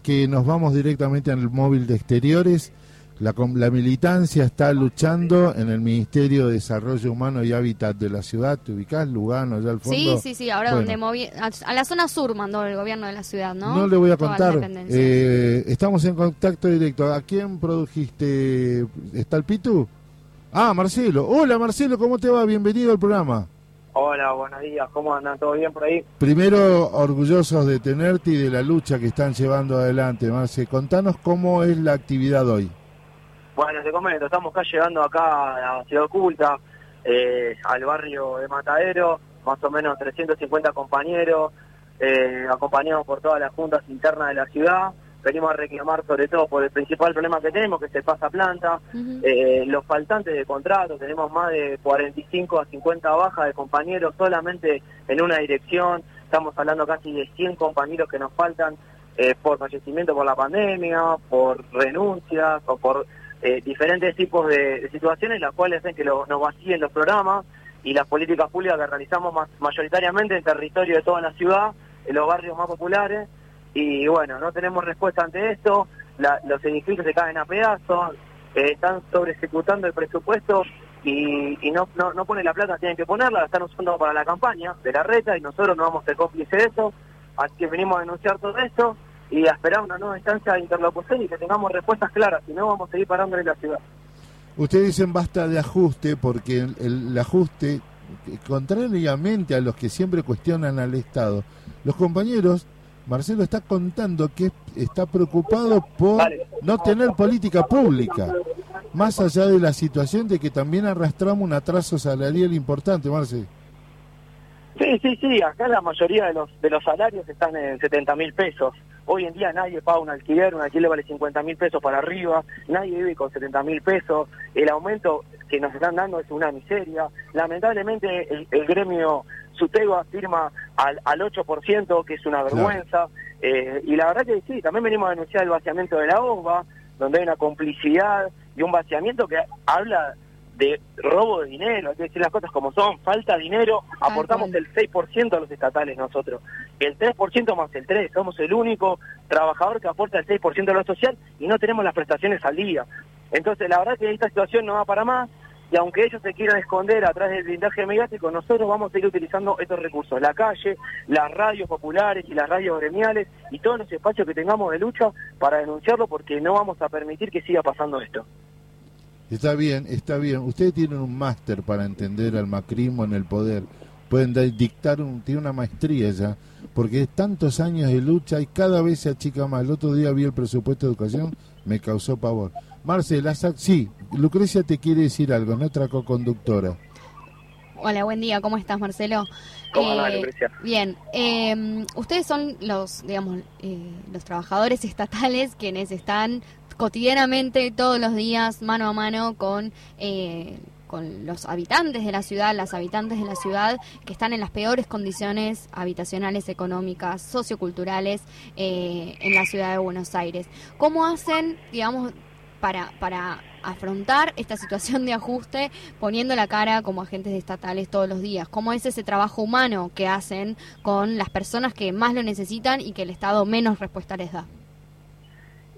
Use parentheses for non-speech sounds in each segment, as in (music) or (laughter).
que nos vamos directamente al móvil de exteriores. La, la, militancia está luchando en el Ministerio de Desarrollo Humano y Hábitat de la ciudad. ¿Te ubicás, Lugano, allá al fondo? Sí, sí, sí. Ahora donde moví... A, la zona sur mandó el gobierno de la ciudad, ¿no? No le voy a contar. Eh, estamos en contacto directo. ¿A quién produjiste? ¿Está el Pitu? Ah, Marcelo. Hola, Marcelo, ¿cómo te va? Bienvenido al programa. Hola, buenos días, ¿cómo andan? ¿Todo bien por ahí? Primero, orgullosos de tenerte y de la lucha que están llevando adelante, Marce. Contanos cómo es la actividad hoy. Bueno, te comento, estamos acá llegando acá a la Ciudad Oculta, eh, al barrio de Matadero, más o menos 350 compañeros, eh, acompañados por todas las juntas internas de la ciudad venimos a reclamar sobre todo por el principal problema que tenemos, que es el pasaplanta, eh, los faltantes de contrato, tenemos más de 45 a 50 bajas de compañeros solamente en una dirección, estamos hablando casi de 100 compañeros que nos faltan eh, por fallecimiento por la pandemia, por renuncias o por eh, diferentes tipos de, situaciones, las cuales hacen que nos vacíen los programas y las políticas públicas que realizamos mayoritariamente en territorio de toda la ciudad, en los barrios más populares, y bueno, no tenemos respuesta ante esto, los edificios se caen a pedazos, eh, están sobre ejecutando el presupuesto y, no, no, no ponen la plata, tienen que ponerla, la están usando para la campaña de la reta y nosotros no vamos a ser cómplices de eso, así que venimos a denunciar todo esto y a esperar una nueva instancia de interlocución y que tengamos respuestas claras, si no vamos a seguir parando en la ciudad. Ustedes dicen basta de ajuste porque el, el ajuste, contrariamente a los que siempre cuestionan al Estado, los compañeros Marcelo está contando que está preocupado por no tener política pública, más allá de la situación de que también arrastramos un atraso salarial importante, Marcelo. Sí, sí, sí, acá la mayoría de los, de los salarios están en 70 mil pesos. Hoy en día nadie paga un alquiler, un alquiler vale 50 mil pesos para arriba, nadie vive con 70 mil pesos, el aumento que nos están dando es una miseria. Lamentablemente el, gremio Sutego firma al, al 8%, que es una vergüenza, eh, y la verdad que sí, también venimos a denunciar el vaciamiento de la OVA, donde hay una complicidad y un vaciamiento que habla de robo de dinero, hay que decir las cosas como son, falta dinero, aportamos el 6% a los estatales nosotros, el 3% más el 3%, somos el único trabajador que aporta el 6% a lo social y no tenemos las prestaciones al día. Entonces la verdad que esta situación no va para más y aunque ellos se quieran esconder atrás del blindaje mediático, nosotros vamos a seguir utilizando estos recursos, la calle, las radios populares y las radios gremiales y todos los espacios que tengamos de lucha para denunciarlo porque no vamos a permitir que siga pasando esto. Está bien, está bien. Ustedes tienen un máster para entender al macrismo en el poder. Pueden dictar, un, tiene una maestría ya, porque es tantos años de lucha y cada vez se achica más. El otro día vi el presupuesto de educación, me causó pavor. Marcela, sí, Lucrecia te quiere decir algo, nuestra co-conductora. Hola, buen día, ¿cómo estás, Marcelo? ¿Cómo eh, Lucrecia? Bien, eh, ustedes son los, digamos, eh, los trabajadores (laughs) estatales quienes están cotidianamente, todos los días, mano a mano con, eh, con los habitantes de la ciudad, las habitantes de la ciudad que están en las peores condiciones habitacionales, económicas, socioculturales eh, en la ciudad de Buenos Aires. ¿Cómo hacen, digamos, para, para afrontar esta situación de ajuste poniendo la cara como agentes estatales todos los días? ¿Cómo es ese trabajo humano que hacen con las personas que más lo necesitan y que el Estado menos respuesta les da?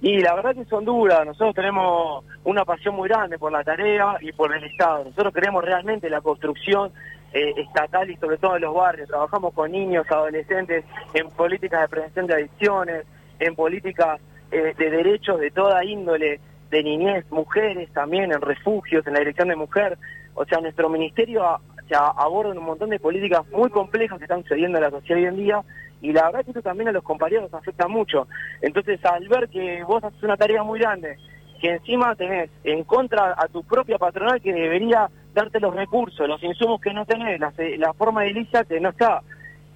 Y la verdad que son duras, nosotros tenemos una pasión muy grande por la tarea y por el Estado. Nosotros queremos realmente la construcción eh, estatal y sobre todo en los barrios. Trabajamos con niños, adolescentes en políticas de prevención de adicciones, en políticas eh, de derechos de toda índole, de niñez, mujeres también, en refugios, en la dirección de mujer. O sea, nuestro ministerio aborda un montón de políticas muy complejas que están sucediendo en la sociedad hoy en día y la verdad que esto también a los compañeros afecta mucho. Entonces, al ver que vos haces una tarea muy grande, que encima tenés en contra a tu propia patronal que debería darte los recursos, los insumos que no tenés, la, la forma de edilicia que no está,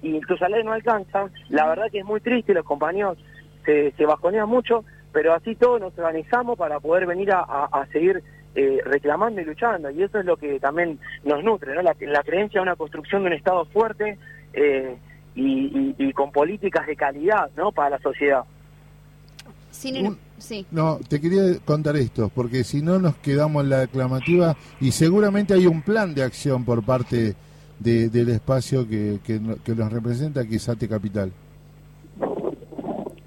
y tu salario no alcanza, la verdad que es muy triste, los compañeros se, se bajonean mucho, pero así todos nos organizamos para poder venir a, seguir eh, reclamando y luchando, y eso es lo que también nos nutre, ¿no? la, la creencia de una construcción de un Estado fuerte, eh, y, con políticas de calidad ¿no? para la sociedad. sí. No, te quería contar esto, porque si no nos quedamos en la declamativa y seguramente hay un plan de acción por parte del espacio que, que, nos representa, que es ATE Capital.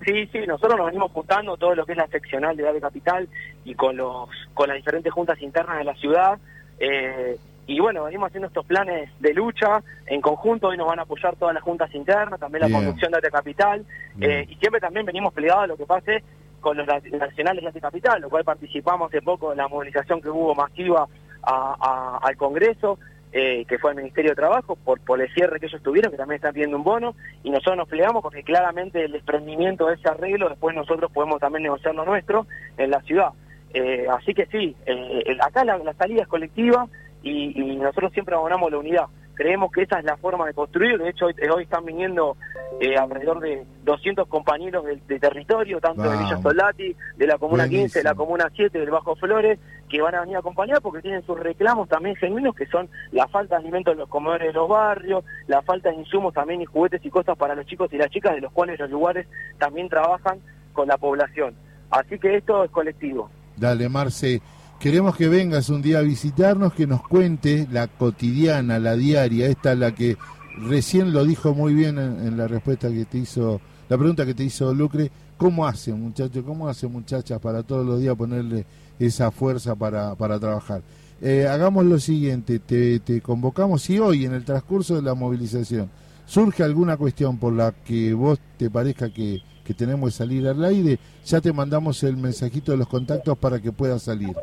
Sí, sí, nosotros nos venimos juntando todo lo que es la seccional de AVE Capital y con los con las diferentes juntas internas de la ciudad. Eh, y bueno, venimos haciendo estos planes de lucha en conjunto, hoy nos van a apoyar todas las juntas internas, también la Bien. conducción de AVE Capital, eh, y siempre también venimos plegados a lo que pase con los na- nacionales de AVE Capital, lo cual participamos hace poco en la movilización que hubo masiva a- a- al Congreso, eh, que fue al Ministerio de Trabajo, por, por el cierre que ellos tuvieron, que también están pidiendo un bono, y nosotros nos plegamos porque claramente el desprendimiento de ese arreglo, después nosotros podemos también negociar lo nuestro en la ciudad. Eh, así que sí, eh, el- acá la, la salida es colectiva y, y nosotros siempre abonamos la unidad. Creemos que esa es la forma de construir, de hecho hoy, hoy están viniendo eh, alrededor de 200 compañeros de, de territorio, tanto de. Villa Soldati, de la Comuna 15, de la. Comuna 7, del Bajo Flores, que van a venir a acompañar porque tienen sus reclamos también genuinos, que son la falta de alimentos en los comedores de los barrios, la falta de insumos también y juguetes y cosas para los chicos y las chicas, de los cuales los lugares también trabajan con la población. Así que esto es colectivo. Dale, Marce. Queremos que vengas un día a visitarnos, que nos cuente la cotidiana, la diaria, esta la que recién lo dijo muy bien en, la respuesta que te hizo, la pregunta que te hizo Lucre, ¿cómo hacen muchachos, cómo hacen muchachas para todos los días ponerle esa fuerza para, para trabajar? Eh, hagamos lo siguiente, te, te convocamos y hoy en el transcurso de la movilización surge alguna cuestión por la que vos te parezca que, que tenemos que salir al aire, ya te mandamos el mensajito de los contactos para que puedas salir.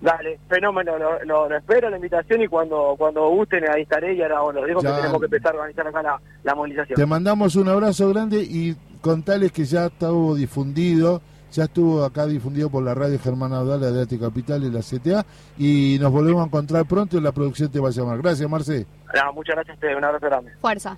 Dale, fenómeno, lo, lo- lo espero la invitación y cuando cuando gusten ahí estaré y ahora bueno, digo Ya. que tenemos que empezar a organizar acá la, la movilización. Te mandamos un abrazo grande y contales que ya estuvo difundido, ya estuvo acá difundido por la radio Germán Audal, la de Ate Capital y la CTA, y nos volvemos a encontrar pronto y la producción te va a llamar. Gracias, Marce. Nada, muchas gracias a ustedes, un abrazo grande. Fuerza.